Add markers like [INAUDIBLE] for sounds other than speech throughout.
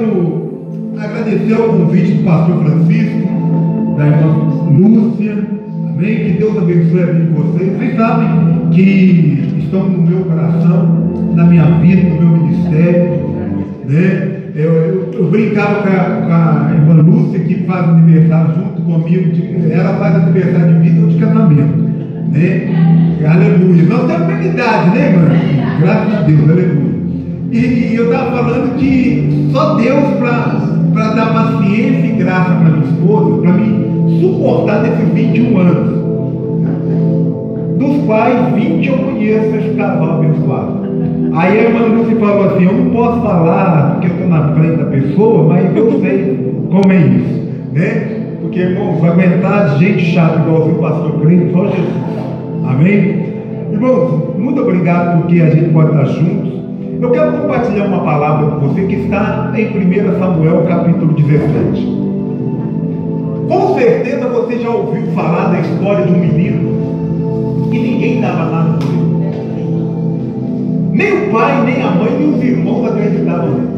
quero agradecer ao convite do pastor Francisco, da irmã Lúcia, amém? Que Deus abençoe a vida de vocês. Vocês sabem que estão no meu coração, na minha vida, no meu ministério, né? Eu, eu, eu brincava com a, com a, irmã Lúcia, que faz aniversário junto comigo, de, ela faz aniversário de vida ou de casamento, né? Aleluia. A mesma idade, né, irmã? Graças a Deus, aleluia. E, e eu estava falando que só Deus para dar paciência e graça para minha esposa, para mim suportar desses 21 anos. Dos quais 20 eu conheço esse casal abençoado. Aí a irmã Lúcia falou assim, eu não posso falar porque eu estou na frente da pessoa, mas eu sei como é isso. Né? Porque, irmão, vai aguentar gente chata igual o pastor Clínio, só Jesus. Amém? Irmãos, muito obrigado porque a gente pode estar juntos. Eu quero compartilhar uma palavra com você que está em 1 Samuel capítulo 17. Com certeza você já ouviu falar da história de um menino que ninguém dava nada por ele. Nem o pai, nem a mãe, nem os irmãos acreditavam nele.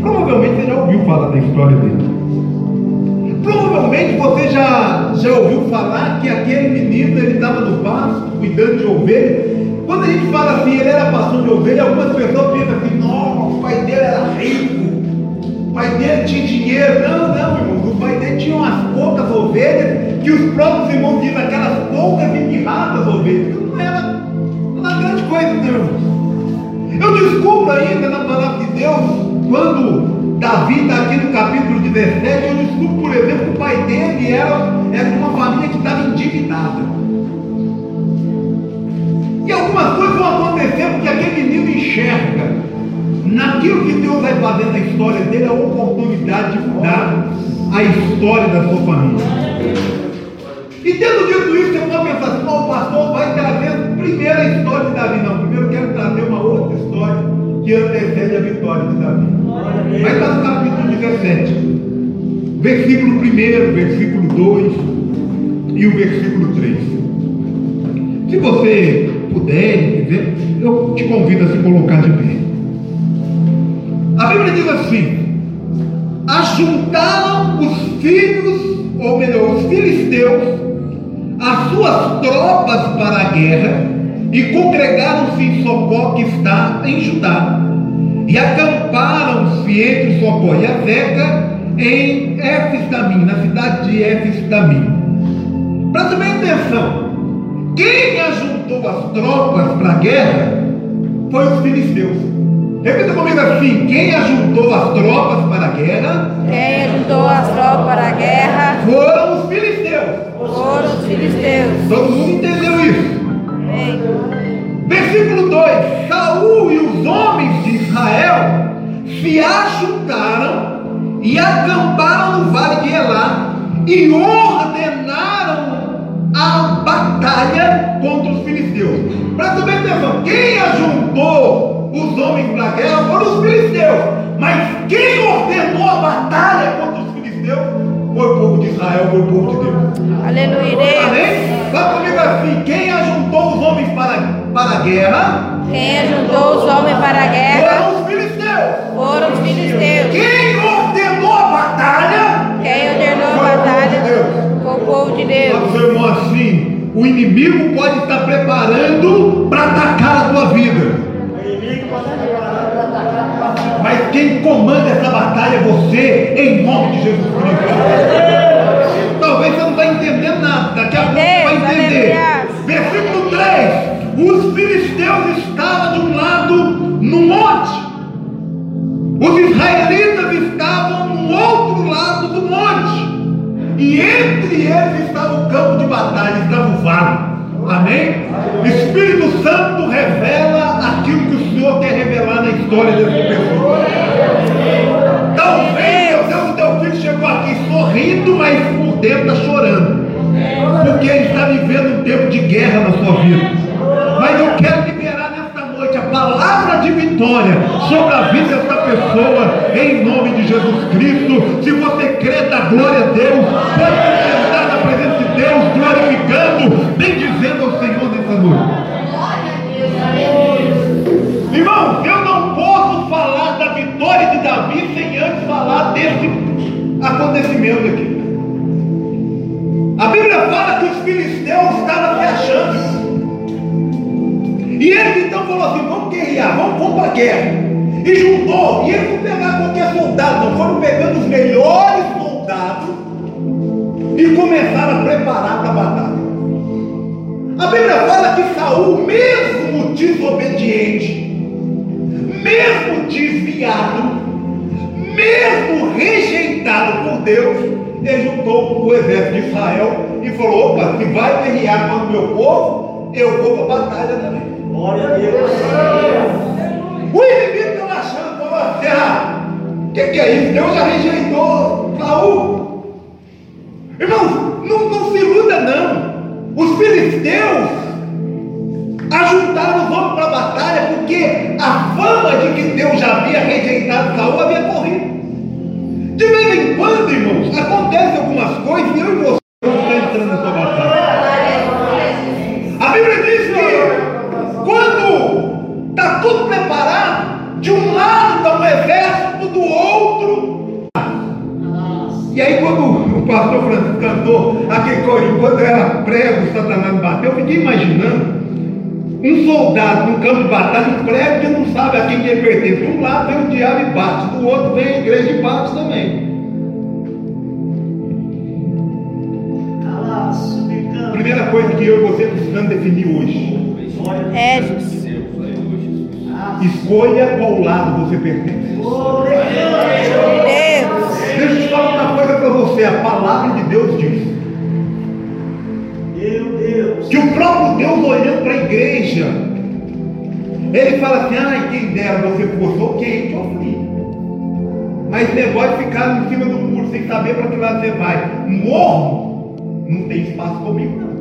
Provavelmente você já ouviu falar da história dele. Provavelmente você já, já ouviu falar que aquele menino ele estava no pasto, cuidando de ovelha. Quando a gente fala assim, ele era pastor de ovelha, algumas pessoas pensam assim, nossa, o pai dele era rico, o pai dele tinha dinheiro. Não, não, irmão, o pai dele tinha umas poucas ovelhas, que os próprios irmãos dizem aquelas poucas e mirradas ovelhas. Não era uma grande coisa, meu irmão. Eu descubro ainda na palavra de Deus, quando Davi está aqui no capítulo 17, eu descubro, por exemplo, que o pai dele era, era uma família que estava endividada. E algumas coisas vão acontecer porque aquele menino enxerga naquilo que Deus vai fazer na história dele a oportunidade de mudar a história da sua família. E tendo dito isso, você pode pensar assim, o pastor vai trazer primeiro a história de Davi. Não, primeiro eu quero trazer uma outra história que antecede a vitória de Davi. Vai estar no capítulo 17, versículo 1, versículo 2 e o versículo 3. Se você puder, quiser, eu te convido a se colocar de pé. A Bíblia diz assim: ajuntaram os filhos, ou melhor, os filisteus, as suas tropas para a guerra e congregaram-se em Socó, que está em Judá, e acamparam-se entre Socó e Azeca em Éfes-Damim, na cidade de Éfes-Damim. Presta bem atenção. Quem ajuntou as tropas para a guerra foi os filisteus. Repita comigo assim: quem ajuntou as tropas para a guerra? Quem ajuntou as tropas para a guerra? Foram os filisteus. Foram os filisteus. Todo mundo entendeu isso? Amém. Versículo 2: Saul e os homens de Israel se ajuntaram e acamparam no vale de Elá e ordenaram a batalha contra os filisteus. Presta bem atenção: quem ajuntou os homens para a guerra foram os filisteus, mas quem ordenou a batalha contra os filisteus foi o povo de Israel, foi o povo de Deus. Aleluia. Amém? Fala comigo assim: quem ajuntou os homens para, para a guerra Quem ajuntou os homens para a guerra? foram os filisteus. Foram os filisteus. Quem de Deus. seu irmão assim: o inimigo pode estar preparando para atacar a tua vida. Mas quem comanda essa batalha é você, em nome de Jesus Cristo. Talvez você não está entendendo nada, daqui a pouco você vai entender. Versículo 3: Os filisteus estavam de um lado no monte, os israelitas estavam no outro e entre eles estava o campo de batalha, estava o vale. Amém? Espírito Santo revela aquilo que o Senhor quer revelar na história dessa pessoa. Talvez o teu filho chegou aqui sorrindo, mas por dentro está chorando. Porque ele está vivendo um tempo de guerra na sua vida. Mas eu quero vitória sobre a vida dessa pessoa, em nome de Jesus Cristo. Se você crê, dá glória a Deus. Pode se sentar na presença de Deus, glorificando, bendizendo ao Senhor nessa noite. Irmão, eu não posso falar da vitória de Davi sem antes falar desse acontecimento aqui. A Bíblia fala que os filisteus guerrear, vamos, vamos para a guerra. E juntou, e eles não pegaram qualquer soldado, não foram pegando os melhores soldados e começaram a preparar para a batalha. A Bíblia fala que Saul, mesmo desobediente, mesmo desviado, mesmo rejeitado por Deus, ele juntou o exército de Israel e falou: opa, se vai guerrear contra o meu povo, eu vou para a batalha também. Glória a Deus. O inimigo estava achando, assim: ah, o que, que é isso? Deus já rejeitou Saul. Irmãos, não, não se iluda não. Os filisteus ajuntaram os homens para a batalha porque a fama de que Deus já havia rejeitado Saul havia corrido. De vez em quando, irmãos, acontecem algumas coisas e eu e você estamos entrando nessa batalha. Tudo preparado, de um lado está um exército, do outro. E aí quando o pastor Francisco cantou aquele corinho, quando era prego, Satanás bateu, eu fiquei imaginando um soldado num campo de batalha, um prego que não sabe a quem ele pertence. De um lado vem o diabo e bate, do outro vem a igreja e bate também. Primeira coisa que eu e você precisamos definir hoje. É, Jesus. Escolha qual lado você pertence. Deixa eu te falar uma coisa para você, a palavra de Deus diz Meu Deus. que o próprio Deus olhando para a igreja, ele fala assim, ai quem dera você fosse ok, te ofri. Mas negócio de ficar em cima do muro sem saber para que lado você vai, morro, não tem espaço comigo não.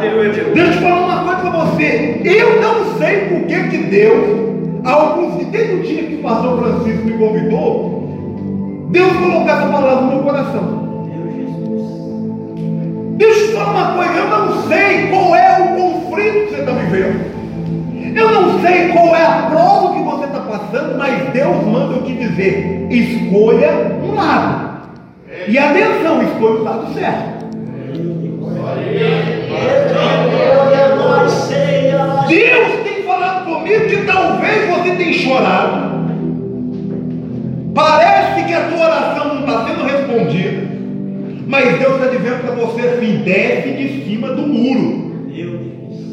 Deus. Deixa eu te falar uma coisa para você. Eu não sei por que que Deus, alguns, desde o dia que o pastor Francisco me convidou, Deus colocou essa palavra no meu coração. Eu te falar uma coisa, eu não sei qual é o conflito que você está vivendo. Eu não sei qual é a prova que você está passando, mas Deus manda eu te dizer: escolha um lado. E atenção, escolha o lado certo. Deus tem falado comigo que talvez você tenha chorado. Parece que a tua oração não está sendo respondida. Mas Deus está dizendo para você assim: desce de cima do muro.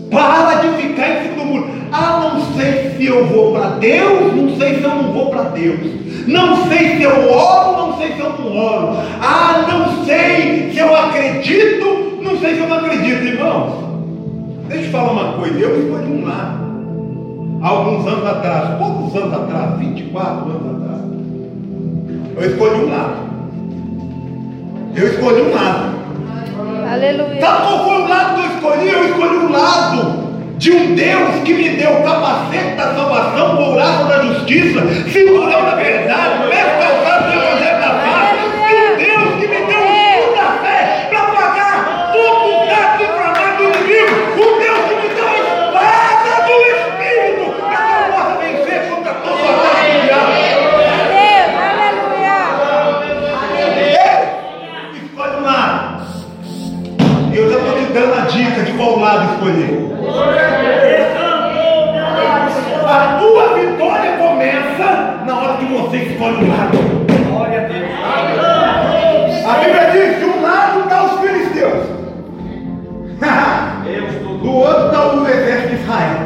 Para de ficar em cima do muro. Ah, não sei se eu vou para Deus, não sei se eu não vou para Deus. Não sei se eu oro, não sei se eu não oro. Ah, não sei se eu acredito, não sei se eu não acredito, irmãos. Deixa eu falar uma coisa, eu escolhi um lado. Alguns anos atrás, poucos anos atrás, 24 anos atrás, eu escolhi um lado. Eu escolhi um lado. Aleluia. Sabe qual foi o lado que eu escolhi? Eu escolhi o lado de um Deus que me deu o capacete da salvação, o braço da justiça, cinturão da verdade, pés calçados A tua vitória começa na hora que você escolhe um lado. A Bíblia diz que um lado está os filisteus. [LAUGHS] Do outro está o exército de Israel.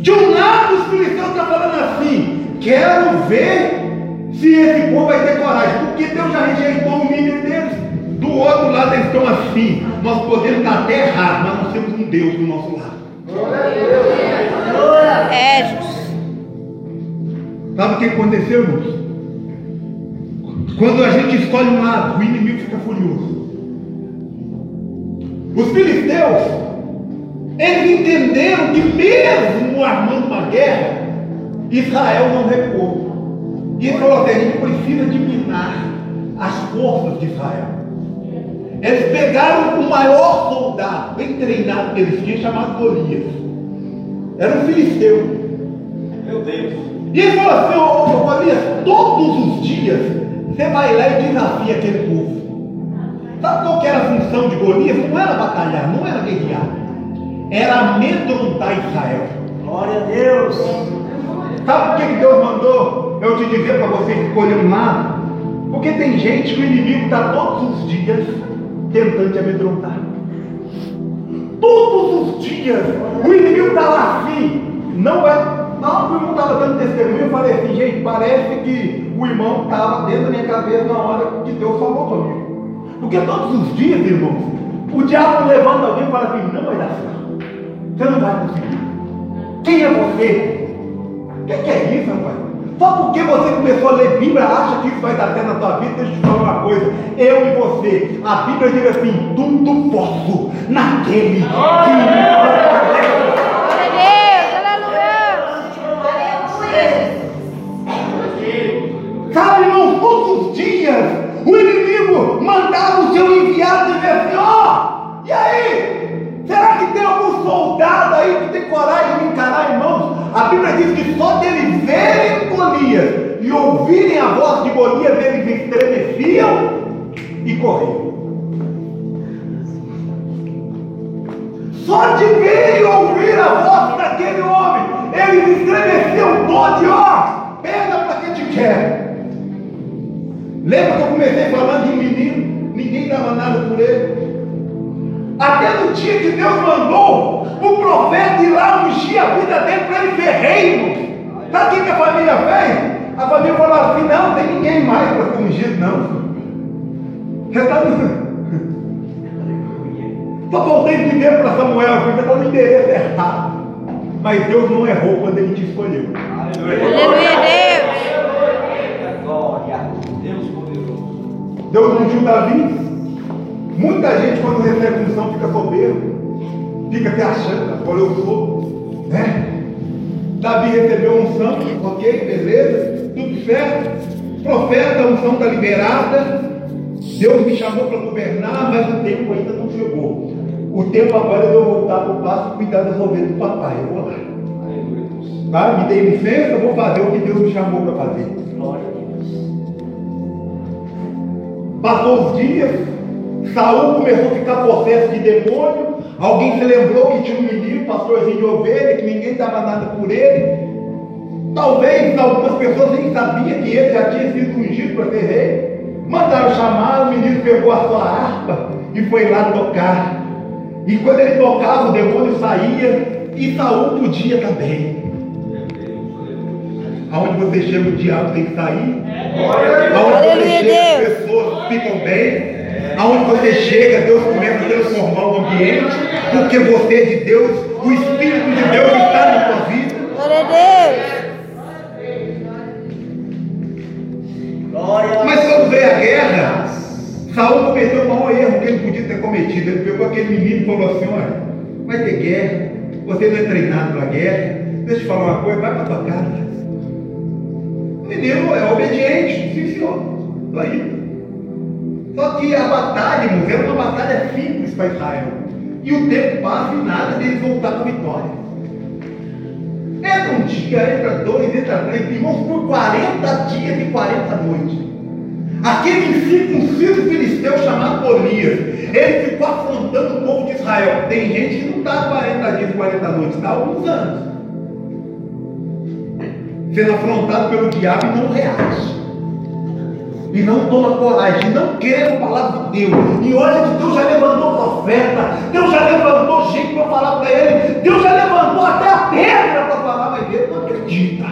De um lado os filisteus estão falando assim, quero ver se esse povo vai ter coragem, porque Deus já rejeitou o líder deles. Do outro lado eles estão assim, nós podemos estar até errados, mas nós temos um Deus do nosso lado. É, Jesus. Sabe o que aconteceu, irmãos? Quando a gente escolhe um lado, o inimigo fica furioso. Os filisteus, eles entenderam que mesmo armando uma guerra, Israel não recuou. E ele falou assim, a gente precisa de minar as forças de Israel. Eles pegaram o maior soldado, bem treinado que eles tinham, chamado Golias. Era um filisteu. Meu Deus. E ele falou assim, ô, ô Golias, todos os dias você vai lá e desafia aquele povo. Sabe qual que era a função de Golias? Não era batalhar, não era guerrear. Era amedrontar Israel. Glória a Deus. Sabe por que que Deus mandou eu te dizer para você escolher um lado? Porque tem gente que o inimigo está todos os dias tentando te amedrontar. Todos os dias o inimigo está lá assim. Não vai. Não, o irmão estava dando testemunho, eu falei assim, gente, parece que o irmão estava dentro da minha cabeça na hora que Deus falou comigo. Porque todos os dias, irmãos, o diabo levanta alguém e fala assim, não vai dar certo. Você não vai conseguir. Quem é você? O que, que é isso, rapaz? Só porque você começou a ler Bíblia, acha que isso vai dar certo na tua vida, deixa eu te falar uma coisa. Eu e você, a Bíblia diz assim, tudo posso naquele que me Glória homem, eles estremeciam todos, ó, pega para que te quer. Lembra que eu comecei falando de um menino? Ninguém dava nada por ele. Até no dia que Deus mandou o profeta ir lá ungir a vida dele para ele ser reino. Sabe o que a família fez? A família falou assim: não, tem ninguém mais para ser ungido, não. Você está voltei [LAUGHS] de dizer para Samuel: você está no endereço errado. Mas Deus não errou quando ele te escolheu. Aleluia, Deus. Glória a Deus poderoso. Deus ungiu Davi. Muita gente, quando recebe unção, fica soberbo, fica se achando, agora eu sou, né? Davi recebeu unção, ok, beleza, tudo certo. Profeta, a unção está liberada. Deus me chamou para governar, mas o tempo ainda não chegou. O tempo agora é de eu voltar para o passo e cuidar das ovelhas do papai. Eu vou lá. Tá? Me dei licença, eu vou fazer o que Deus me chamou para fazer. Glória a Deus. Passou os dias, Saul começou a ficar possesso de demônio. Alguém se lembrou que tinha um menino, pastorzinho de ovelha, que ninguém dava nada por ele. Talvez algumas pessoas nem sabiam que ele já tinha sido ungido para ser rei. Mandaram chamar, o menino pegou a sua harpa e foi lá tocar. E quando ele tocava, o demônio saía e Saul podia também. Aonde você chega, o diabo tem que sair. Aonde você chega, as pessoas ficam bem. Aonde você chega, Deus começa a transformar o ambiente, porque você é de Deus, o Espírito de Deus está na sua vida. Glória a Deus. Mas quando veio a guerra, Saul cometeu o maior erro cometido. Ele pegou aquele menino e falou assim: olha, vai ter guerra, você não é treinado para guerra. Deixa eu te falar uma coisa, vai para tua casa. O menino é obediente, sim senhor, estou aí. Só que a batalha, irmãos, era uma batalha simples para Israel. E o tempo passa e nada deles voltar a vitória. Entra um dia, entra dois, entra três, irmãos, por 40 dias e 40 noites. Aquele incircunciso filisteu chamado Golias, ele ficou afrontando o povo de Israel. Tem gente que não está 40 dias e 40 noites, está há alguns anos. Sendo afrontado pelo diabo e não reage. E não toma coragem, não quer a palavra de Deus. E olha que Deus já levantou profeta, Deus já levantou gente para falar para ele, Deus já levantou até a pedra para falar, mas ele não acredita.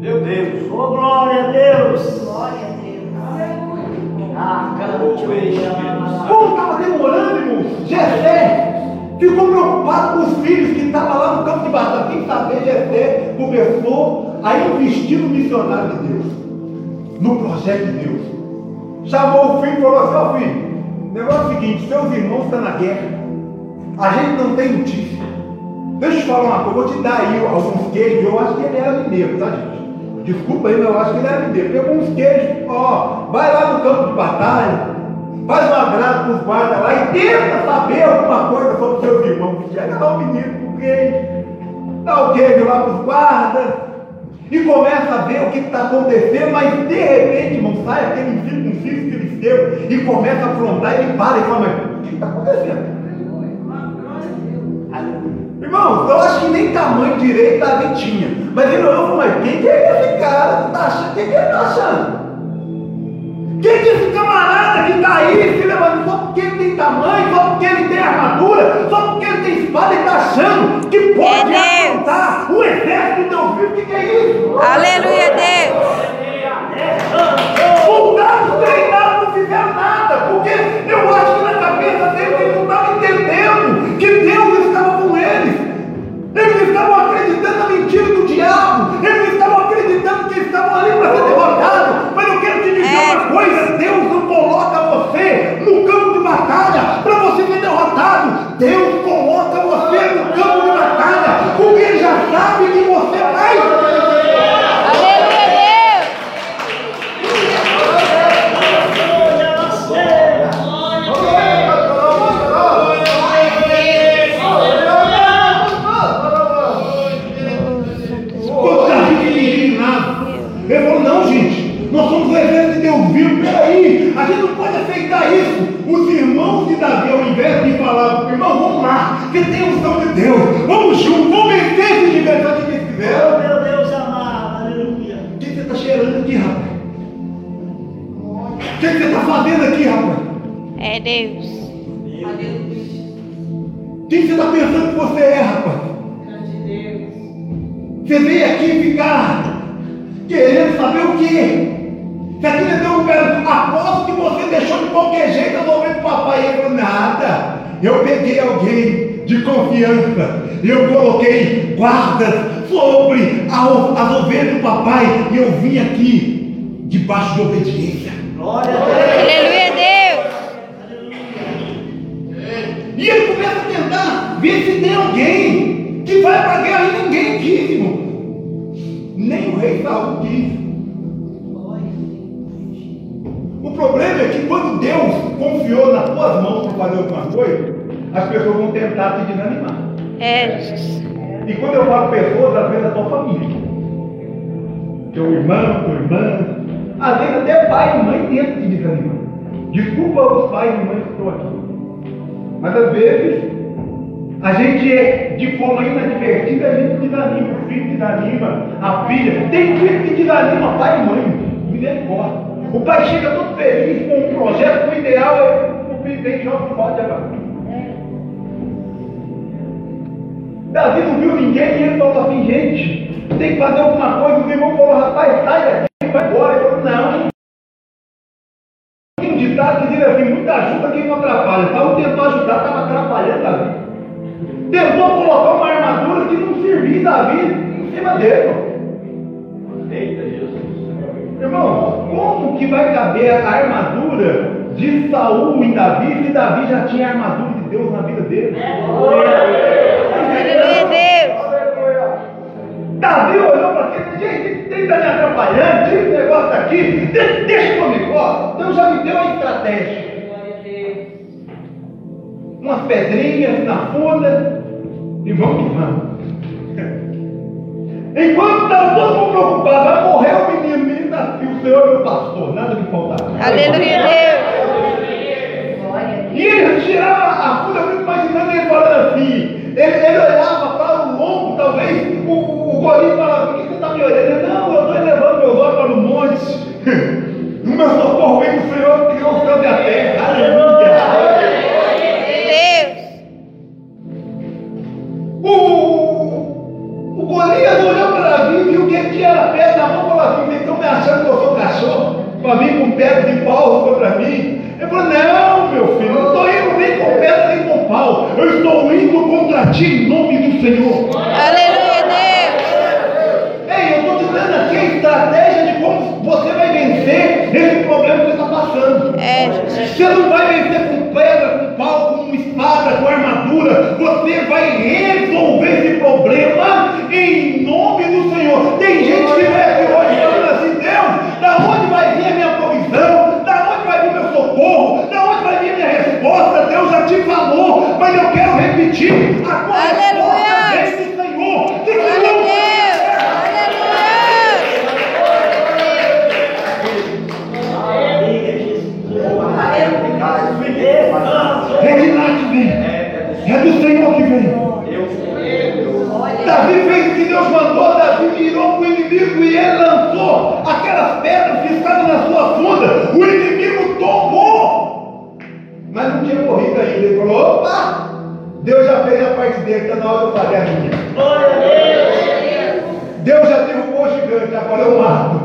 Meu Deus. Oh, glória a Deus. Glória a Deus. Como estava demorando, irmão? Jessé ficou preocupado com os filhos que estavam lá no campo de batalha. Sem saber, Jessé começou a investir no missionário de Deus, no projeto de Deus. Chamou o filho e falou assim: ó filho, o negócio é o seguinte: seus irmãos estão na guerra, a gente não tem notícia. Deixa eu te falar uma coisa, vou te dar aí alguns queijos. Eu acho que ele era mineiro, tá, gente? Desculpa aí, mas eu acho que ele era mineiro. Pegou uns queijos, ó, vai lá no campo de batalha, faz um agrado para os guardas lá e tenta saber alguma coisa sobre os seus irmãos. Chega lá o menino com queijo, dá o queijo lá para os guardas. E começa a ver o que está acontecendo, mas de repente, irmão, sai aquele incircunciso filisteu e começa a afrontar, ele para e fala, mas o que está acontecendo? Irmão, eu acho que nem tamanho direito Davi tinha. Mas ele olhou e falou, mas quem que é esse cara? Tu tá achando? Quem que ele está achando? Quem que é esse camarada que está aí se levantando só porque ele tem tamanho, só porque ele tem armadura, só porque ele tem espada, ele está achando que pode É afrontar o exército de Deus vivo? O que, que é isso? Aleluia, Deus. Ali para ser derrotados. Mas eu quero te dizer É. uma coisa: Deus não coloca você no campo de batalha para você ser derrotado. Deus coloca você no campo de batalha, fazendo aqui, rapaz? É Deus. O que você está pensando que você é, rapaz? Você veio aqui ficar querendo saber o quê? Se aqui não deu um lugar, aposto que você deixou de qualquer jeito resolvendo o papai. Ele falou, nada. Eu peguei alguém de confiança. e Eu coloquei guardas sobre a- as ovelhas do papai. E eu vim aqui debaixo de obediência. Glória a Deus. Aleluia, Deus. E ele começa a tentar ver se tem alguém que vai para a guerra e ninguém quis, irmão. Nem o rei Saul quis. O problema é que quando Deus confiou nas tuas mãos para fazer alguma coisa, as pessoas vão tentar te desanimar. É. E quando eu falo pessoas, às vezes é a tua família. Teu irmão, tua irmã. Às vezes até pai e mãe tentam te desanimar. Desculpa os pais e mães que estão aqui. Mas às vezes a gente é de forma inadvertida, a gente desanima, o filho desanima, a filha. Tem filho que desanima pai e mãe. Misericórdia. O pai chega todo feliz com um projeto, o ideal é o filho dele joga fora de agora. Davi não viu ninguém e ele falou assim, gente, tem que fazer alguma coisa. O irmão falou, rapaz, sai daqui, vai embora. Ele falou, não. Tem um ditado que diz assim, muita ajuda quem não atrapalha. Paulo tentou ajudar, estava atrapalhando Davi. Tentou colocar uma armadura que não servia Davi em cima dele. Eita Jesus. Irmão, como que vai caber a armadura de Saul em Davi se Davi já tinha a armadura de Deus na vida dele? Aleluia, Deus. Davi olhou para aquele gente, tem que estar me atrapalhando, tira esse negócio daqui, deixa, deixa comigo, ó. Deus já me deu uma estratégia. Umas pedrinhas na funda e vamos que vamos. [LAUGHS] Enquanto estava todo mundo preocupado, vai morrer o menino, o menino nasceu, o Senhor é meu pastor, nada me faltará. Aleluia, Deus. E ele tirava a funda, eu fico imaginando ele falando assim. Ele, ele olhava para o talvez, o, o, o gordinho falava, por que você está me olhando? Não, eu estou levando meus olhos para o monte. [LAUGHS] O meu socorro vem do Senhor que criou o céu e a terra. Aleluia. Deus. O, o Golias olhou para Davi, viu que ele tinha a pedra na mão e falou assim: estão me achando que eu sou cachorro? Para vir com pedra de pau contra mim? Ele falou: não, meu filho, não estou indo nem com pedra nem com pau, eu estou indo contra ti em nome do Senhor. Aleluia, Deus. Ei, eu estou te dando aqui a estratégia de como você vai vencer esse problema que você está passando. É. Você não vai vencer com pedra, com pau, com espada, com armadura. Você vai resolver esse problema pedir, agora é Aleluia. vem do Senhor. É de lá que vem, é do Senhor que vem. Davi fez o que Deus mandou, Davi virou para o inimigo e ele lançou aquelas pedras que estavam na sua funda. O inimigo tomou, mas não tinha corrido ainda. Ele falou: opa! Deus já fez a parte dele, está na hora de eu fazer a minha. Glória a Deus. Deus já derrubou o gigante, agora eu mato.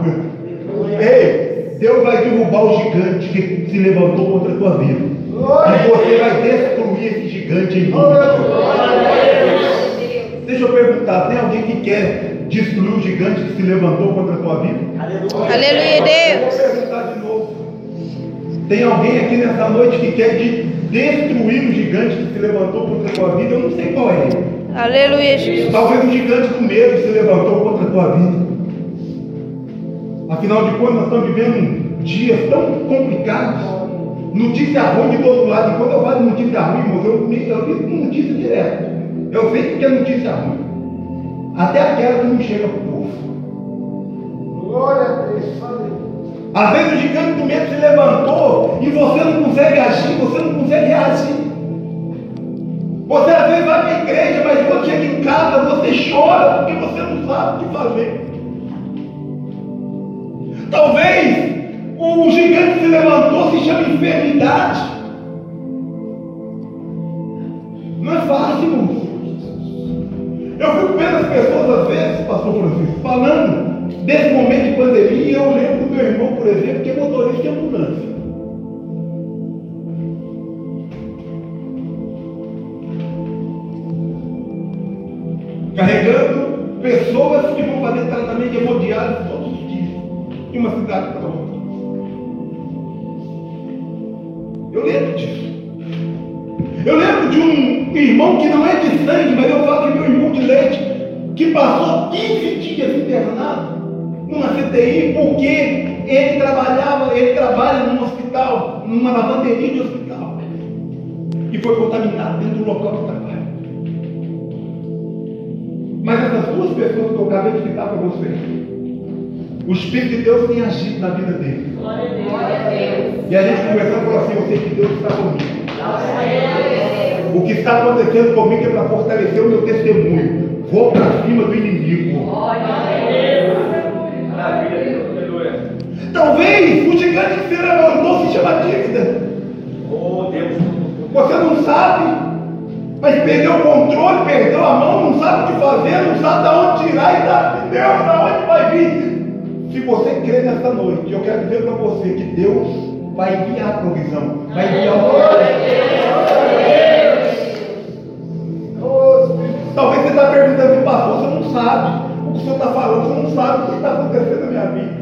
Ei, Deus vai derrubar o gigante que se levantou contra a tua vida. E você vai destruir esse gigante em nome de. Deixa eu perguntar, tem alguém que quer destruir o gigante que se levantou contra a tua vida? Aleluia. Aleluia, Eu Deus. vou perguntar de novo. Tem alguém aqui nessa noite que quer de- destruir o gigante que se levantou contra a tua vida? Eu não sei qual é. Aleluia, Jesus. Talvez o gigante do medo se levantou contra a tua vida. Afinal de contas, nós estamos vivendo dias tão complicados. Notícia ruim de todo lado. E quando eu falo notícia ruim, irmãos, eu, eu digo notícia direto. Eu sei que é notícia ruim. Até aquela que não chega para o povo. Glória a Deus. Às vezes o gigante do medo se levantou e você não consegue agir, você não consegue reagir. Você às vezes vai para a igreja, mas quando chega em casa você chora porque você não sabe o que fazer. Talvez o gigante se levantou, se chama enfermidade. Não é fácil, irmãos. Eu fico vendo as pessoas às vezes, pastor Francisco, falando desse momento de pandemia, eu lembro do meu irmão, por exemplo, que é motorista de ambulância. Carregando pessoas que vão fazer tratamento de hemodiálise todos os dias, de uma cidade para outra. Eu lembro disso. Eu lembro de um irmão que não é de sangue, mas eu falo que meu irmão de leite, que passou 15 dias internado numa CTI porque ele trabalhava, ele trabalha num hospital, numa lavanderia de hospital. E foi contaminado dentro do local de trabalho. Mas essas duas pessoas que eu acabei de citar para vocês, o Espírito de Deus tem agido na vida deles. Glória a Deus. E a gente conversando falou assim, eu sei que Deus está comigo. O que está acontecendo comigo é para fortalecer o meu testemunho. Vou para cima do inimigo. Maravilha. Talvez o gigante que se levantou se chama dívida. Oh, Deus. Você não sabe, mas perdeu o controle, perdeu a mão, não sabe o que fazer, não sabe de onde tirar e de Deus, de onde vai vir. Se você crê nessa noite, eu quero dizer para você que Deus vai enviar a provisão, vai enviar o Talvez você está perguntando, pastor, você não sabe o que o senhor está falando, você não sabe o que está acontecendo na minha vida.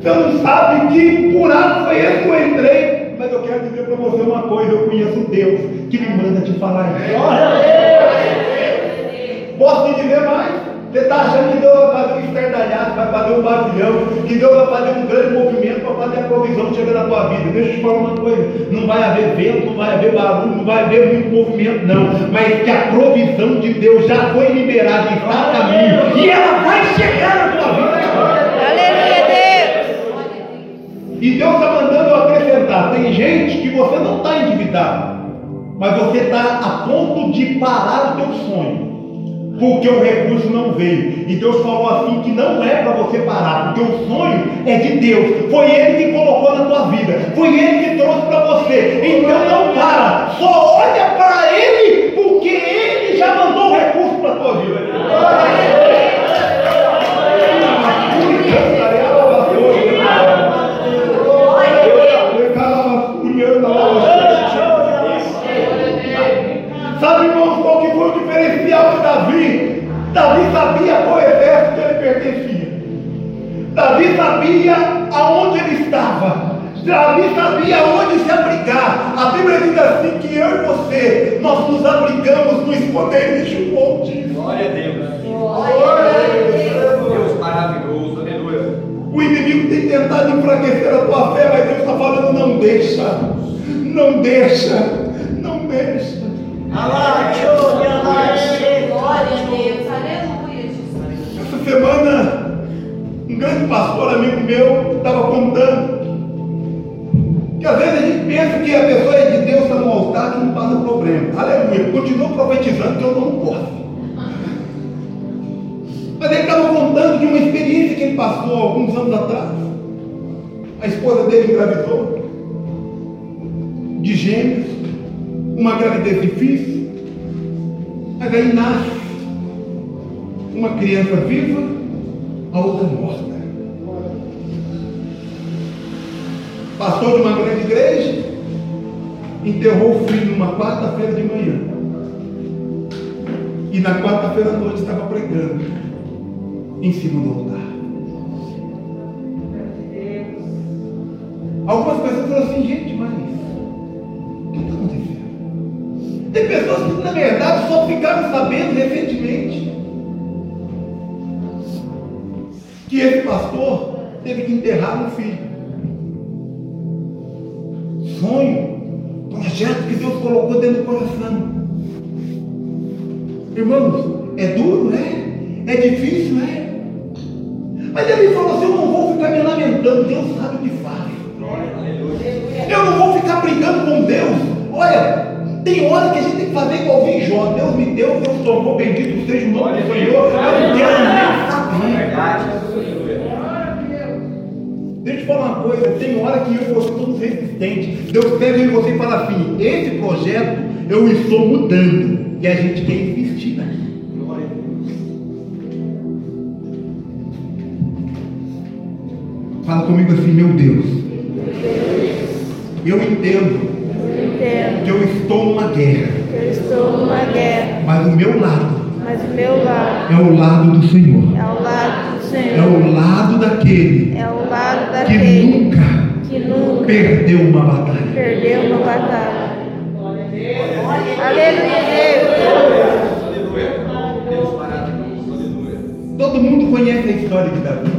Você não sabe que por ato foi esse que eu entrei. Mas eu quero dizer para você uma coisa, eu conheço Deus que me manda te falar isso. Glória a Deus. Posso te dizer mais? Você está achando que Deus vai fazer um estardalhado, vai fazer um barulhão, que Deus vai fazer um grande movimento para fazer a provisão chegar na tua vida. Deixa eu te falar uma coisa: não vai haver vento, não vai haver barulho, não vai haver muito movimento, não. Mas que a provisão de Deus já foi liberada e está a caminho, e ela vai chegar na tua vida. Aleluia, Deus. E Deus está mandando eu acrescentar: tem gente que você não está endividado, mas você está a ponto de parar o teu sonho. Porque o recurso não veio. E Deus falou assim que não é para você parar, porque o sonho é de Deus. Foi Ele que colocou na tua vida. Foi Ele que trouxe para você. Então não para. Só olha para Ele, porque Ele já mandou o recurso para a tua vida. Davi? Sabia qual exército que ele pertencia. Davi sabia aonde ele estava. Davi sabia aonde se abrigar. A Bíblia diz assim que eu e você, nós nos abrigamos no esconderijo do Altíssimo. Glória a Deus. Deus maravilhoso. Aleluia. O inimigo tem tentado enfraquecer a tua fé, mas Deus está falando: não deixa, não deixa, não deixa. Alaque. Glória a Deus. Semana, um grande pastor amigo meu estava contando que às vezes a gente pensa que a pessoa é de Deus, está no altar, que não passa problema. Aleluia. Continua profetizando que eu não posso. Mas ele estava contando de uma experiência que ele passou alguns anos atrás. A esposa dele engravidou de gêmeos, uma gravidez difícil, mas aí nasce uma criança viva, a outra morta. Pastor de uma grande igreja, enterrou o filho numa quarta-feira de manhã. E na quarta-feira à noite estava pregando em cima do altar. Algumas pessoas falam assim, gente, mas o que está acontecendo? Tem pessoas que, na verdade, só ficaram sabendo recentemente que esse pastor teve que enterrar um filho. Sonho, projeto que Deus colocou dentro do coração. Irmãos, é duro, é? É difícil, é? Mas ele falou assim: eu não vou ficar me lamentando, Deus sabe o que faz. Eu não vou ficar brigando com Deus. Olha, tem hora que a gente tem que fazer igual o Jó. Deus me deu, Deus tomou, bendito seja o nome do Senhor. Eu não quero falar uma coisa, tem hora que eu vou ser todo resistente. Deus pega em você e fala assim: esse projeto eu estou mudando. E a gente quer insistir naquilo. Fala comigo assim, meu Deus. Eu entendo Entendo que eu estou numa guerra, eu estou numa guerra, mas o meu lado mas o meu lado é o lado do Senhor. É o lado É o daquele É o lado que nunca que nunca perdeu uma batalha. perdeu uma batalha. Aleluia. Todo mundo conhece a história de Davi.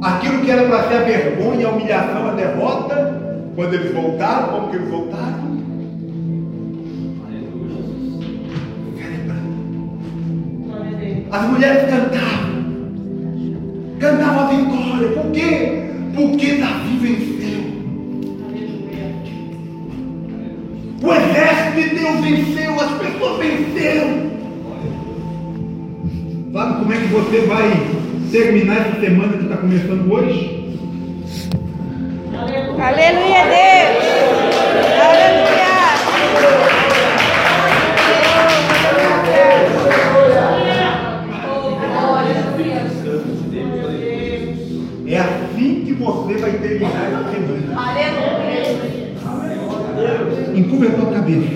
Aquilo que era para ser a vergonha, a humilhação, a derrota, quando eles voltaram, como que eles voltaram? As mulheres cantavam, cantavam a vitória. Por quê? Porque Davi venceu. O exército de Deus venceu, as pessoas venceram. Sabe como é que você vai terminar essa semana que está começando hoje? Aleluia, Deus. Encubra a tua cabeça.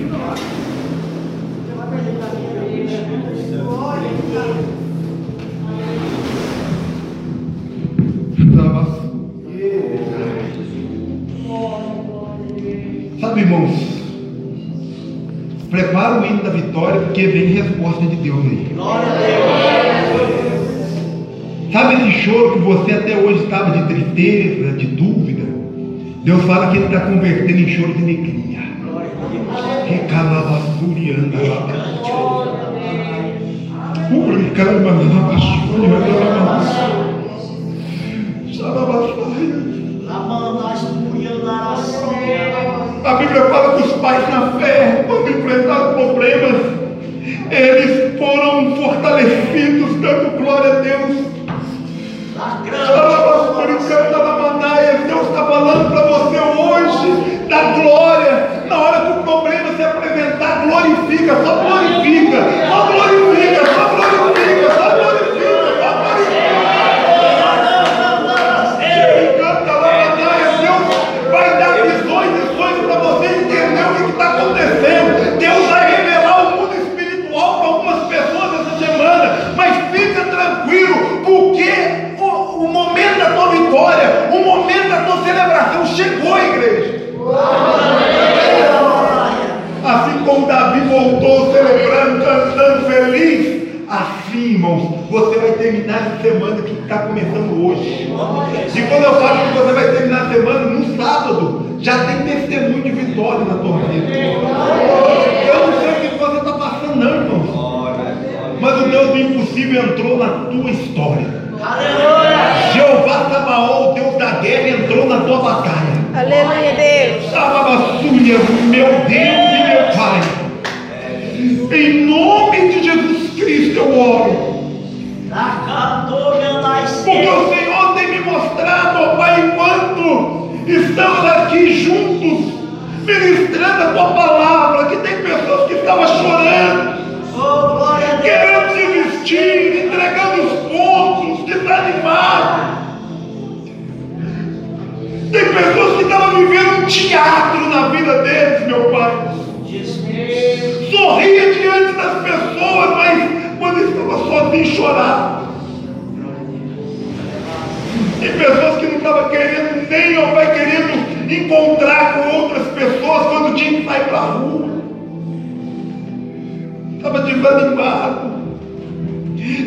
Sabe, irmãos, prepara o hino da vitória, porque vem resposta de Deus aí. Sabe esse choro que você até hoje estava de tristeza, de dúvida? Deus fala que Ele está convertendo em choro de alegria. A Bíblia fala que os pais na fé, quando enfrentaram problemas, eles foram fortalecidos, dando glória a Deus. Deus está falando para você hoje da glória. Glorifica, só glorifica, só glorifica, só glorifica, terminar essa semana que está começando hoje. E quando eu falo que você vai terminar a semana, no sábado, já tem testemunho de vitória na tua vida. Eu não sei o que você está passando, não, irmãos. Mas o Deus do impossível entrou na tua história. Jeová Sabaó, o Deus da guerra, entrou na tua batalha. Aleluia, Deus. Meu Deus na vida deles, meu Pai. Sorria diante das pessoas, mas quando estava sozinho, chorava. E pessoas que não estavam querendo, nem meu Pai querendo encontrar com outras pessoas quando tinha que sair para a rua. Estava desanimado.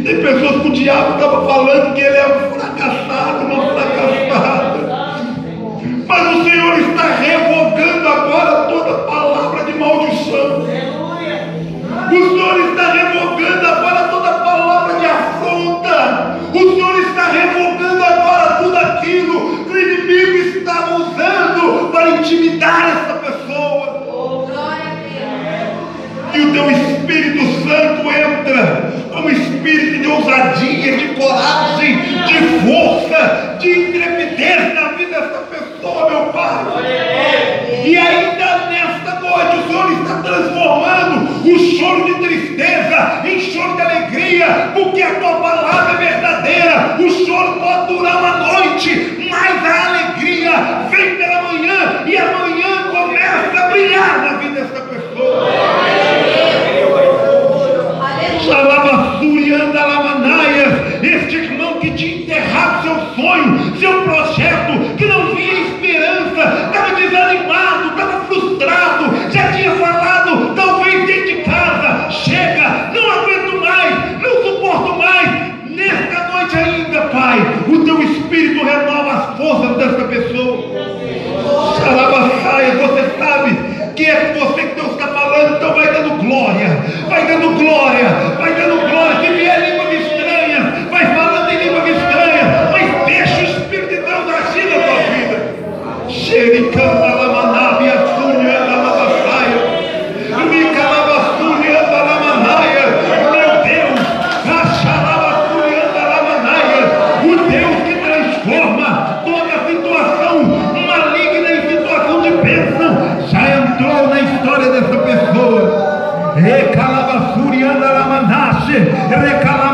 Tem pessoas que o diabo estava falando que ele é um fracassado, uma fracassada. Mas o Senhor está revoltado intimidar essa pessoa. E o teu Espírito Santo entra como espírito de ousadia, de coragem, de força, de intrepidez na vida dessa pessoa, meu Pai. E ainda nesta noite o Senhor está transformando o choro de tristeza em choro de alegria, porque a tua palavra é verdadeira. O choro pode durar uma noite, mas a alegria vem Rekala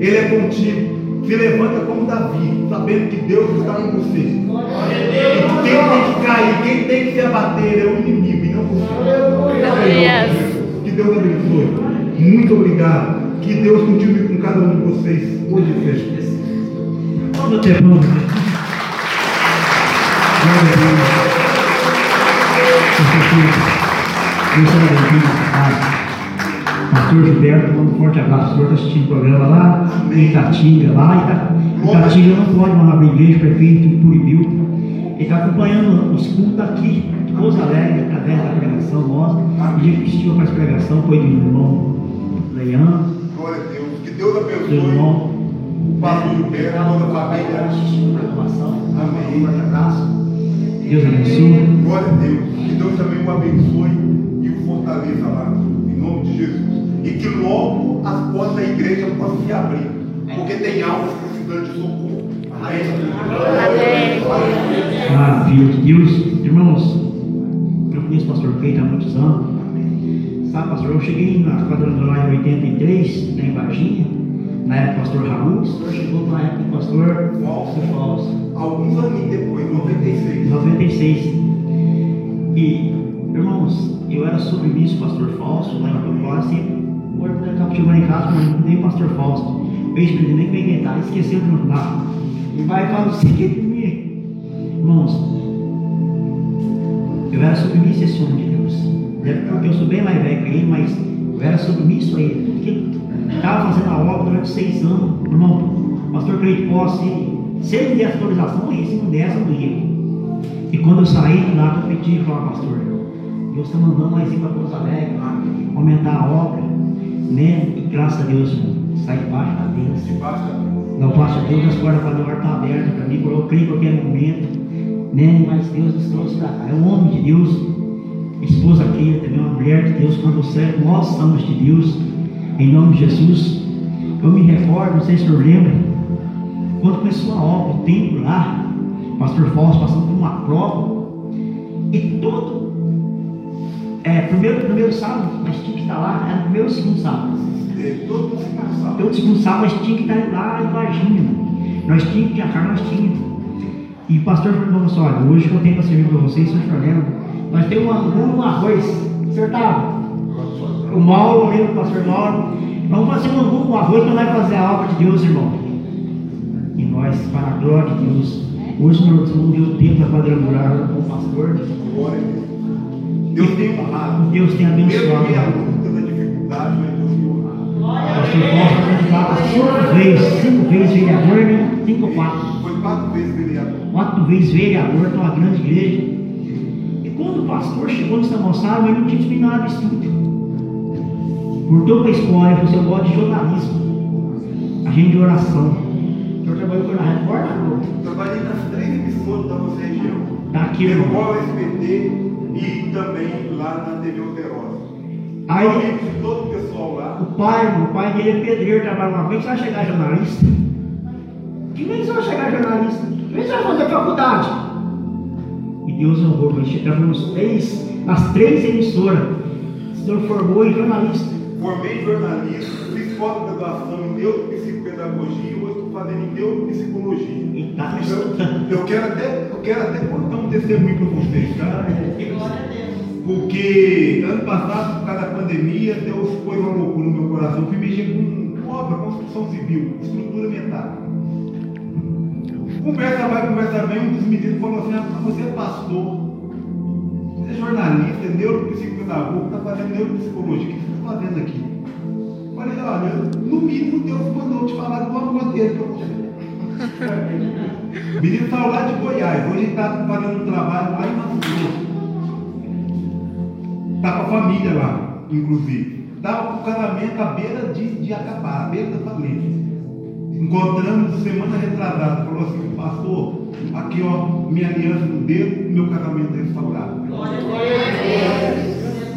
Ele é contigo. Se levanta como Davi, sabendo que Deus está com você. E quem tem que cair, quem tem que se abater é o inimigo e não você. Que Deus abençoe. Muito obrigado. Que Deus continue com cada um de vocês hoje e sempre. Vamos ter mão. Glória a Deus. Deus abençoe. Pastor Gilberto, manda um forte abraço. O senhor está assistindo o programa lá em Itatinga, lá. Ita- Itatinga não pode mais abrir igreja, prefeito proibiu. Ele está acompanhando os cultos aqui, de Pouso Alegre, através da pregação nossa. O dia que assistiu mais pregação foi do irmão Leandro, Glória a Deus. Que Deus abençoe irmão o pastor Gilberto, toda a família. Proclamação. Amém. Um forte abraço. Deus abençoe. Glória a Deus. Que Deus também o abençoe e o fortaleça lá. Em nome de Jesus. E que logo as portas da igreja possam se abrir. Porque tem almas precisando de socorro. Amém. Maravilha de Deus. Irmãos, eu conheço o pastor Keita há muitos anos. Sabe, pastor, eu cheguei na quadrangular em 83, na Varginha, na época do pastor Raul. O senhor chegou na época do pastor Falso. Falso, Alguns anos depois, 96. 96. E, irmãos, eu era submisso pastor Fausto, lá em Campo sempre. O irmão estava chegando em casa, mas nem o pastor Fausto. O ex-presidente nem veio inventar, esqueceu de mandar. E vai falar seguinte de mim. Irmãos, eu era submisso a esse homem de Deus. Porque eu sou bem mais velho que ele, mas eu era submisso a ele. Porque ele estava fazendo a obra durante seis anos. Irmão, pastor Cleide Posse, se ele desse autorização, ia. Se não desse, eu não ia. E quando eu saí de lá, eu pedi para o pastor, Deus está mandando nós ir para Pouso Alegre, aumentar a obra, né? Graças a Deus, sai debaixo da bênção. Não passo Deus, as portas para Deus estão abertas para mim, eu creio qualquer momento, né? Mas Deus nos trouxe para cá. É um homem de Deus, esposa aqui, também uma mulher de Deus, quando você, nós somos de Deus, em nome de Jesus. Eu me recordo, não sei se o senhor lembra, quando começou a obra, o templo lá, o pastor Fausto passando por uma prova, e todo, é, primeiro, primeiro sábado, mas tinha que estar lá, era o primeiro segundo sábado. Todo mundo se cansava. Todo segundo sábado nós tínhamos que estar lá em Varginha. Nós tínhamos que achar, nós tínhamos. E o pastor falou assim, olha, hoje que eu tenho para servir para vocês, vocês problema. Nós temos um um arroz, acertava. O Mauro, lembra o pastor Mauro? Vamos fazer um angu com arroz para nós fazer a obra de Deus, irmão. E nós, para a glória de Deus, hoje nós não deu tempo para quadrangular com o pastor. Glória a Deus. Deus tem honrado. Deus tem Mesmo abençoado. que a luta da dificuldade, mas Deus tem honrado. Pastor Fausto candidato cinco vezes, cinco vezes vereador, né? Cinco ou quatro. Foi quatro vezes vereador. quatro vezes vereador de uma grande igreja. E quando o pastor chegou São Gonçalo, ele não tinha terminado estudo. Voltou para a escola e falou assim, eu gosto de jornalismo. Agente de oração. O senhor trabalhou com a Record? Trabalhei nas três emissoras da nossa região. Tá aqui, irmão. Record, SBT e também lá na TV Alterosa. Aí- de todo o pessoal lá. O pai, o pai dele é pedreiro, trabalha uma vez, você vai chegar jornalista? Que vez você vai chegar jornalista? Que você vai fazer faculdade? E Deus honrou, ele chegava nos três, nas três emissoras. O senhor formou em jornalista. Formei em jornalismo, fiz pós-graduação em neuropsicopedagogia fazendo em neuropsicologia. Tá Eu, eu quero até, eu quero até contar um testemunho para vocês, tá? Porque ano passado, por causa da pandemia, Deus pôs uma loucura no meu coração. Eu fui mexer com obra, construção civil, estrutura metálica. Conversa vai, conversa vem, um dos meninos falou assim, ah, você é pastor, você é jornalista, é neuropsicopedagogo, está fazendo neuropsicologia, o que você está fazendo aqui? Falei, olha, no mínimo Deus mandou te falar do amor dele para você. O [LAUGHS] menino saiu lá de Goiás, hoje ele está fazendo um trabalho lá em Mato Grosso. Está com a família lá, inclusive. Estava com o casamento à beira de, de acabar, à beira da falência. Encontramos semana retrasada, falou assim, pastor, aqui ó, minha aliança no dedo, meu casamento é restaurado.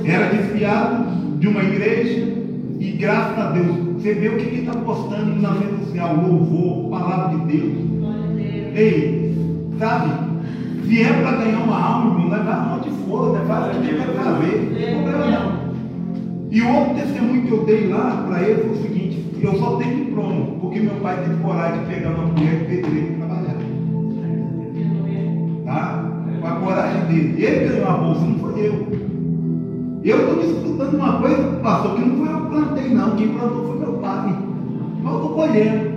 Era desviado de uma igreja e graças a Deus, você vê o que está postando na rede social, louvor, palavra de Deus. Ei, sabe? Se é para ganhar uma alma, irmão, leva onde for, leva onde tiver para ver, não tem problema não. E o outro testemunho que eu dei lá para ele foi o seguinte: eu só tenho promo, porque meu pai teve coragem de pegar uma mulher e pedreiro para trabalhar. Tá? Com a coragem dele. Ele ganhou a bolsa, não foi eu. Eu estou disputando uma coisa, pastor, que não foi eu que plantei, não. Quem plantou foi meu pai. Mas eu estou colhendo.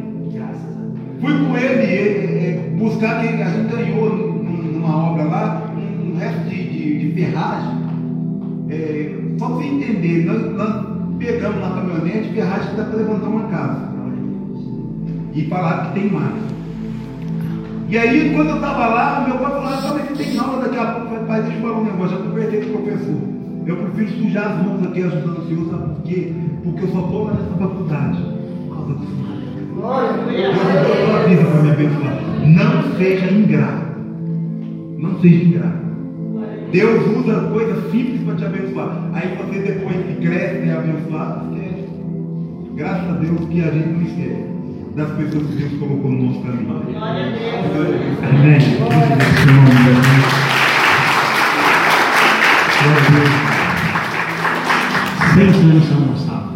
Fui com ele, ele, ele buscar que a gente ganhou num- numa obra lá, um, resto de, de, de ferragem. É, só para você entender, nós, nós pegamos na caminhonete ferragem para levantar uma casa. E falaram que tem mais. E aí, quando eu estava lá, meu pai falou, ah, mas você tem aula daqui a pouco. Pai, deixa eu falar um negócio, já conversei com o professor. Eu prefiro sujar as mãos aqui ajudando o senhor, sabe por quê? Porque eu só estou nessa faculdade. Por causa do senhor. Deu uma vida para me abençoar. Não seja ingrato. Não seja ingrato. Deus usa coisas simples para te abençoar. Aí você depois que cresce e é abençoado, esquece. Graças a Deus que a gente não esquece das pessoas que Deus colocou no nosso caminho. Amém. Glória a Deus, Jesus. Glória a Deus. Seis anos São Gonçalo.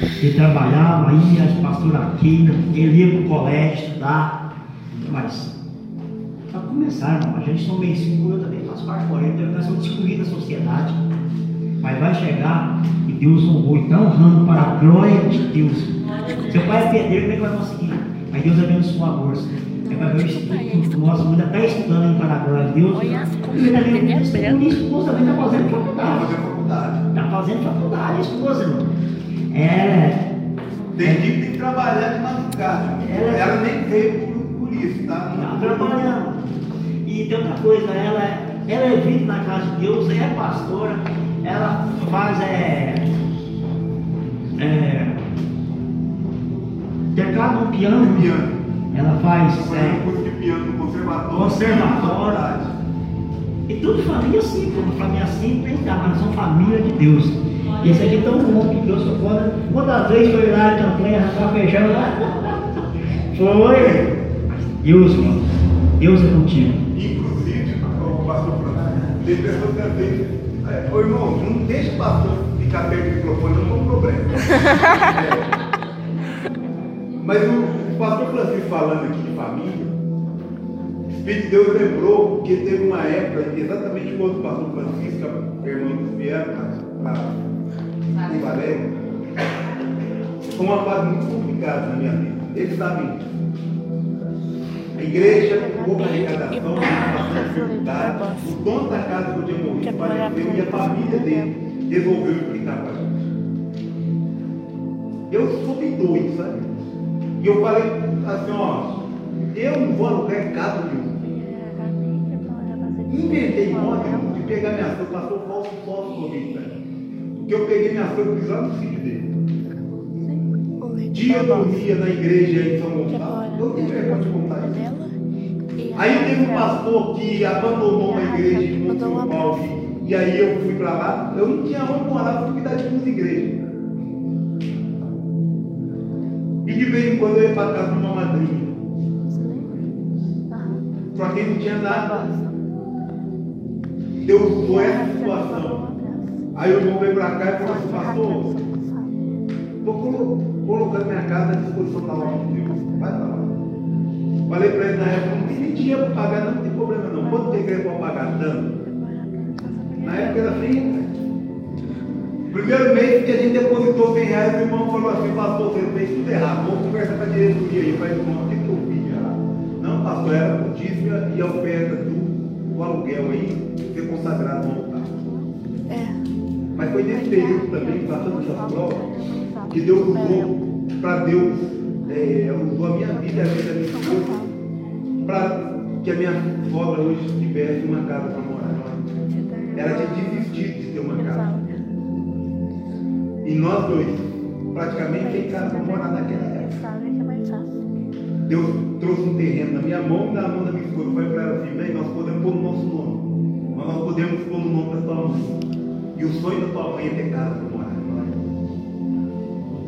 Ele trabalhava, ia, as pastoras aqui, ele ia para o colégio estudar. Mas, para começar, irmão, a gente são meio escuro, também faço parte por ele, nós somos excluídos da sociedade. Mas vai chegar e Deus honrou, e está honrando para a glória de Deus. Seu pai é pedreiro, como é que vai conseguir? Mas Deus abençoou a bolsa. É para ver o Espírito, nossa mulher está estudando para a glória de Deus. E também, né? por isso, o também está fazendo faculdade. Faculdade. Está fazendo faculdade, esposa, irmão. É. Tem gente que tem que trabalhar de madrugada. Ela- Ela nem veio por, por isso, tá? Está trabalhando. E tem outra coisa, ela, ela é vida na casa de Deus, é pastora, ela faz é, é, teclado no piano, Piano. ela faz é, curso de piano no conservatório. Conservatório. E tudo família simples, uma família tá, mas são família de Deus. E esse aqui é tão bom que Deus pode. Quantas vezes foi lá em campanha, arrancar feijão lá? [LAUGHS] Foi. Deus, mano. Deus é contigo. Inclusive, o pastor tem pessoas que vezes. É, Ô irmão, não deixa o pastor ficar perto do microfone, não tem problema. [LAUGHS] Mas o, pastor Francisco falando aqui de família, Espírito de Deus lembrou que teve uma época, exatamente quando o pastor Francisco, a irmã dos vieram para o Valério, foi uma fase muito complicada na minha vida. Eles sabem a igreja, pouca arrecadação, bastante dificuldade. O dono da casa que eu tinha morrido faleceu e a família dele resolveu implicar com a gente. Eu sou doido, sabe? E eu falei assim, ó, eu não vou alugar em casa nenhuma. Inventei modo de pegar minha ação, passou falso falso comigo, né? Porque eu peguei minha e lá no sítio dele. Dia eu dormia na igreja em São Gonçalo. Eu tenho vergonha de contar isso. Aí teve um pastor que abandonou uma igreja em São Paulo e, aí eu fui para lá. Eu não tinha onde morar, eu fui cuidar de duas igrejas. E de vez em quando eu ia para casa de uma madrinha. Só que não tinha nada. Deus usou essa situação. Aí o irmão veio para cá e falou assim, pastor, estou colocando minha casa à disposição da obra de Deus. Vai para lá. Falei para ele na época, não tem dinheiro para pagar, não, não tem problema não. Quanto tem igreja para pagar? Tanto. Na época era 30. Primeiro mês que a gente depositou 100 reais, o irmão falou assim, pastor, você fez tudo errado, vamos conversar com a diretoria aí. Falei, irmão, o que, que eu fiz? Não, pastor, era o dízimo e oferta aluguel aí, ser consagrado no altar. Mas foi nesse período também, passando essas provas, que Deus usou para Deus, é, usou a minha vida e a vida da minha esposa para que a minha sogra hoje tivesse uma casa para morar. Ela tinha desistido de ter uma casa. E nós dois, praticamente sem casa para morar naquela. Deus trouxe um terreno na minha mão, na mão da minha esposa. Foi para ela assim, bem, nós podemos pôr no nosso nome. Mas nós podemos pôr no nome da tua mãe. E o sonho da tua mãe é ter casa para morar.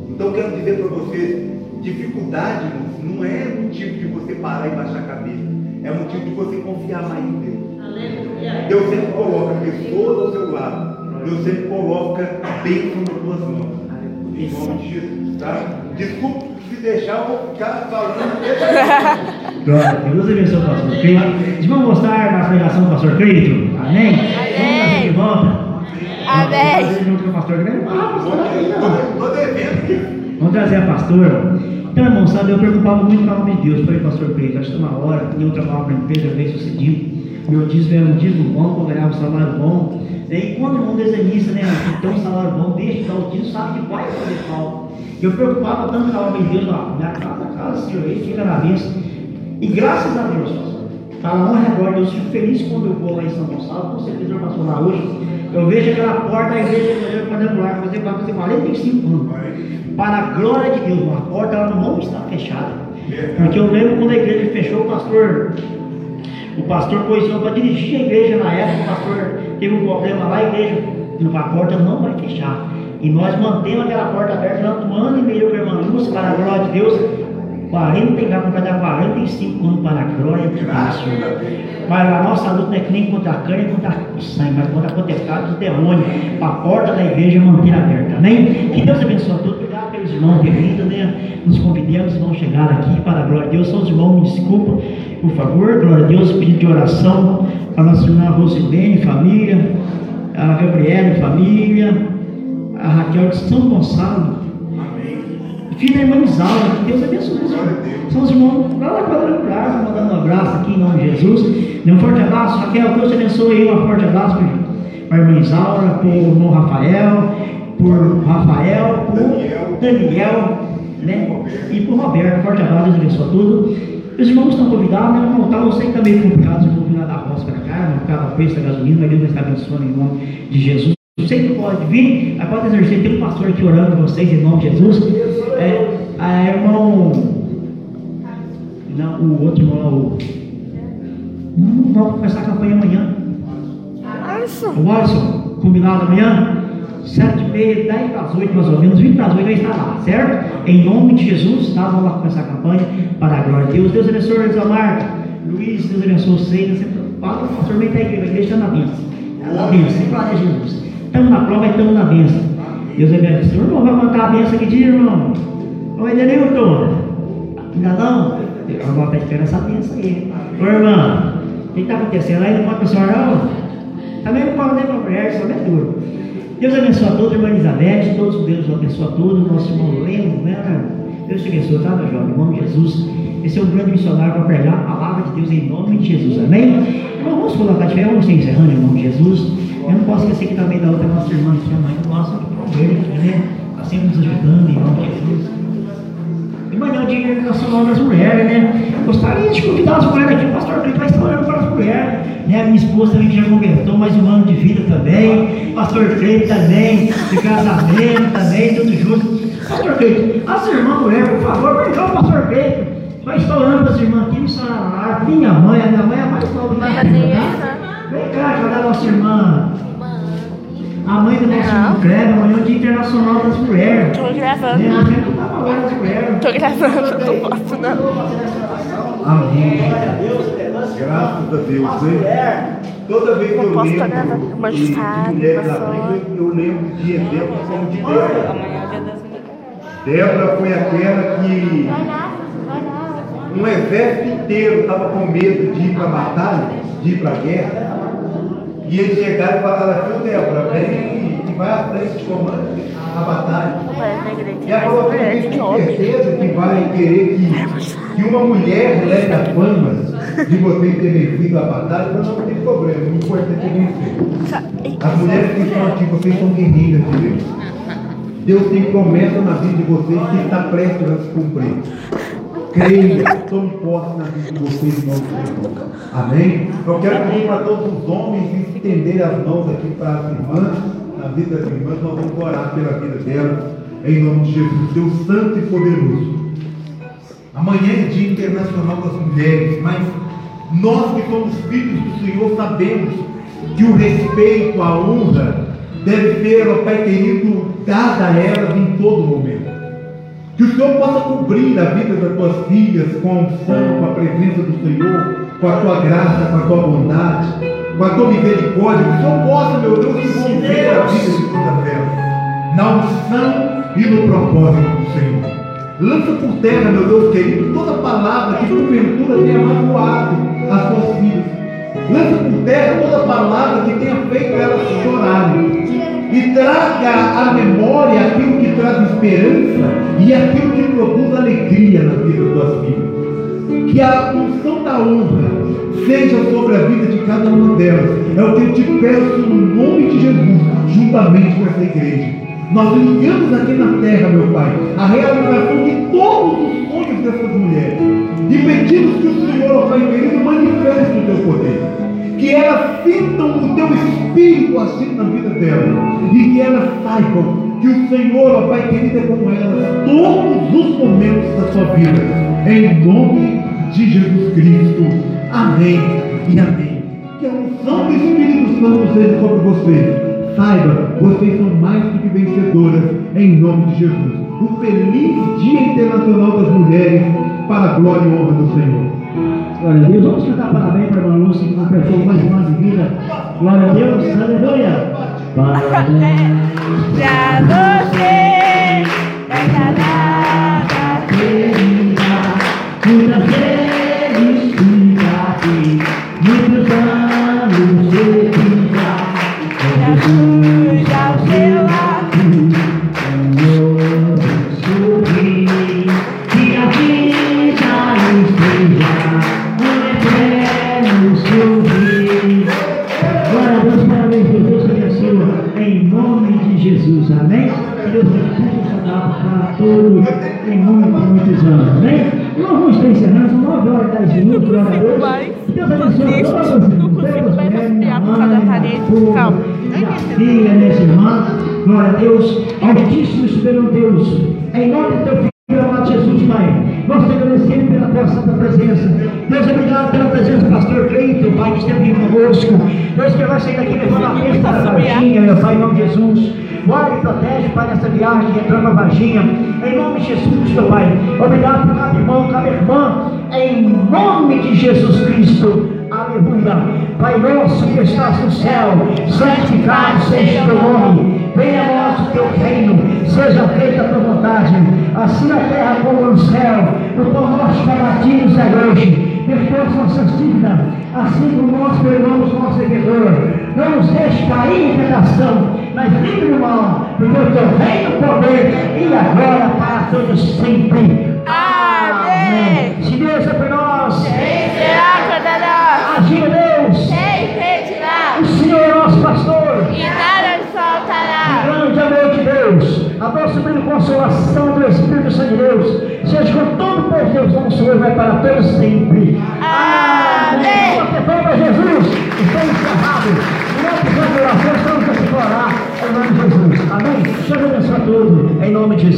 Então eu quero dizer para vocês, dificuldade não é motivo de você parar e baixar a cabeça. É motivo de você confiar mais em Deus. Deus sempre coloca pessoas ao seu lado. Deus sempre coloca bênção nas tuas mãos. Em nome de Jesus. Tá? Desculpe se deixar, [LAUGHS] eu vou ficar falando. Glória a Deus abençoe o pastor Cleito. Vamos mostrar na pregação do pastor Cleito? Amém? Vamos trazer de volta? Amém. Vamos trazer pastor Cleito? Ah, pastor Cleito. Estou devendo. Vamos trazer a pastora. Então, irmão, sabe, eu preocupava muito com o nome de Deus. Falei, pastor Cleito, acho que uma hora, eu trabalhava para a empresa bem sucedido. Meu dízimo era um dízimo bom, eu ganhava um salário bom. E quando o irmão desenhista, né, tem um salário bom, deixa de dar o dízimo, sabe que vai fazer falta. Eu preocupava tanto com a obra de Deus, ó, minha casa, casa, Senhor, aí fica na bênção. E graças a Deus, pastor, para honra e glória, eu fico feliz quando eu vou lá em São Gonçalo, com certeza eu passo lá hoje, eu vejo aquela porta da igreja quadrangular, fazer, vai fazer 45 anos. Para a glória de Deus, a porta ela não está fechada. Porque eu lembro quando a igreja fechou, o pastor, o pastor pôs para dirigir a igreja na época, o pastor teve um problema lá, a igreja, a porta não vai fechar. E nós mantemos aquela porta aberta durante um ano e meio com irmã para a glória de Deus. 40 vai dar 45 anos para a glória de Deus. Mas a nossa luta não é que nem contra a carne, contra o sangue, mas contra a potestade do demônio. Para a porta da igreja manter aberta. Amém? Que Deus abençoe a todos. Obrigado pelos irmãos de vida, né? Nos convidamos, vão chegar aqui para a glória de Deus. São os irmãos, me desculpa, por favor. Glória a Deus, pedido de oração para a nossa irmã Rosilene, família, a Gabriela, família, a Raquel de São Gonçalo. Filha da irmã Isaura, que Deus abençoe os. São os irmãos lá na quadrangular, mandando um abraço aqui em nome de Jesus. Dê um forte abraço, Raquel, Deus te abençoe aí, um forte abraço para a irmã Isaura, para o irmão Rafael, por Rafael, por Daniel, né? E por Roberto, forte abraço, Deus abençoe tudo. Os irmãos estão convidados, né? Irmão, tá, sei que está meio complicado os irmãos virem da roça para cá, não ficava preço da gasolina, mas Deus vai estar abençoando em nome de Jesus. Você que pode vir, pode exercer, tem um pastor aqui orando por vocês em nome de Jesus. É, a irmão. Não, o outro irmão, o. Não, vamos começar a campanha amanhã. O Alisson, combinado amanhã? Sete e meia, dez para as oito mais ou menos, vinte para as oito vai estar lá, certo? Em nome de Jesus, tá? Vamos lá começar a campanha para a glória de Deus. Deus abençoe o Isamar, Luiz, Deus abençoe. Sempre fala, pastor, vem até a igreja, a está na bênção. Na bênção, sempre lá de Jesus. Estamos na prova e estamos na bênção. Deus abençoe. O irmão vai contar a bênção que dia, irmão? Ô, Edenilton, ainda não? Vou estar esperando essa bênção aí. Ô, irmã, o que está acontecendo aí? Não conta para o senhor, não? Também não fala nem para a mulher, só é duro. Deus abençoe a todos, irmã Elizabeth, todos Deus abençoe a todos, nosso irmão Leno, né? Deus te abençoe, tá, meu jovem? Em nome de Jesus. Esse é um grande missionário para pregar a palavra de Deus em nome de Jesus, amém? Irmão, vamos colocar de pé, vamos encerrando em nome de Jesus. Eu não posso esquecer que também da outra nossa irmã, que é a mãe nossa, né? Está sempre nos ajudando em nome de Jesus. E amanhã é o Dia Internacional das Mulheres, né? Gostaria de convidar as mulheres aqui, pastor Brito vai estar orando para as mulheres. Né? A minha esposa também que já completou mais um ano de vida também. Pastor Cleito também, de casamento também, tudo junto. Pastor Cleito, as irmãs mulheres, por favor, perdão, pastor Cleito. Vai orando para as irmãs aqui no celular. Minha mãe, a minha mãe é a mais nova da minha tá? Vem cá, ajudar a nossa irmã. A mãe do nosso irmão Kleber, amanhã é o Dia Internacional das Mulheres. Né? gravando. Nós temos que estar falando das mulheres. Tô gravando, não posso não. Amém. Glória a Deus, levanta Graças a Deus, né? mulheres. Toda vez que eu lembro gravar, de, de mulheres da pastor. Bíblia, eu lembro de exemplos como de Débora. É. Débora foi aquela que um exército inteiro estava com medo de ir para a batalha, de ir para a guerra. E eles chegaram e falaram assim, Débora, vem e vai à frente, comanda a batalha. Na igreja. E que mulher tem que homem. certeza que vai querer que, que uma mulher leve a fama de vocês terem vencido a batalha. Eu falei, não tem problema, o importante é vencer. As mulheres que estão aqui, vocês são guerreiras de Deus. Deus tem promessa na vida de vocês que está prestes a se cumprir. creia, tome posse na vida de vocês em nome de Jesus. Amém? Eu quero pedir para todos os homens estenderem as mãos aqui para as irmãs, na vida das irmãs, nós vamos orar pela vida delas, em nome de Jesus, Deus Santo e Poderoso. Amanhã é Dia Internacional das Mulheres, mas nós que somos filhos do Senhor sabemos que o respeito, a honra deve ser, ó Pai querido, dada a elas em todo momento. Que o Senhor possa cobrir a vida das tuas filhas com a unção, com a presença do Senhor, com a tua graça, com a tua bondade, com a tua misericórdia. Que Senhor possa, meu Deus, envolver a vida de todas elas, na unção e no propósito do Senhor. Lança por terra, meu Deus querido, toda palavra que porventura tenha magoado as tuas filhas. Lança por terra toda palavra que tenha feito elas chorarem. E traga à memória aquilo que traz esperança e aquilo que produz alegria na vida das tuas filhas. Que a unção da honra seja sobre a vida de cada uma delas. É o que eu te peço no nome de Jesus, juntamente com essa igreja. Nós ligamos aqui na terra, meu Pai, a realização de todos os sonhos dessas mulheres. E pedimos que o Senhor, ó Pai querido, manifeste o teu poder. Que elas sintam o teu espírito assim na vida delas. E que elas saibam que o Senhor, ó Pai querido, é com elas todos os momentos da sua vida. Em nome de Jesus Cristo. Amém e amém. Que a unção do Espírito Santo seja sobre você. Saiba, vocês são mais do que vencedoras em nome de Jesus. Um feliz Dia Internacional das Mulheres para a glória e honra do Senhor. Glória a Deus. Vamos cantar parabéns para a irmã Lúcia que completou mais um ano de vida. Glória a Deus. Aleluia. Parabéns. Pra você, nessa Deus, Altíssimo Superior Deus, em nome do teu Filho amado Jesus, Pai, nós te agradecemos pela tua santa presença. Deus, obrigado pela presença do pastor Cleito, Pai, que esteve conosco. Deus, que vai sair daqui levando a festa da Varginha, meu Pai, em nome de Jesus. Guarda e protege, Pai, nessa viagem, entrando na Varginha, em nome de Jesus, meu Pai. Obrigado por cada irmão, cada irmã, em nome de Jesus Cristo. Aleluia. Pai nosso que estás no céu, santificado seja o teu nome. Venha a nós o teu reino, seja feita a tua vontade, assim na terra como no céu. O pão nosso nos é hoje. Perdoa as nossas dívidas, assim como nós perdoamos o nosso devedor. Não nos deixe cair em tentação, mas livre do mal, porque o teu reino, poder e agora para todos sempre. Amém. Nossa sublime consolação do Espírito Santo de Deus, seja com todo o povo de Deus, nosso Senhor, vai para todos sempre. Amém. Para Jesus, está encerrado. E nós precisamos de oração, estamos a se orar, em nome de Jesus. Amém? Deus abençoe a todos, em nome de Jesus.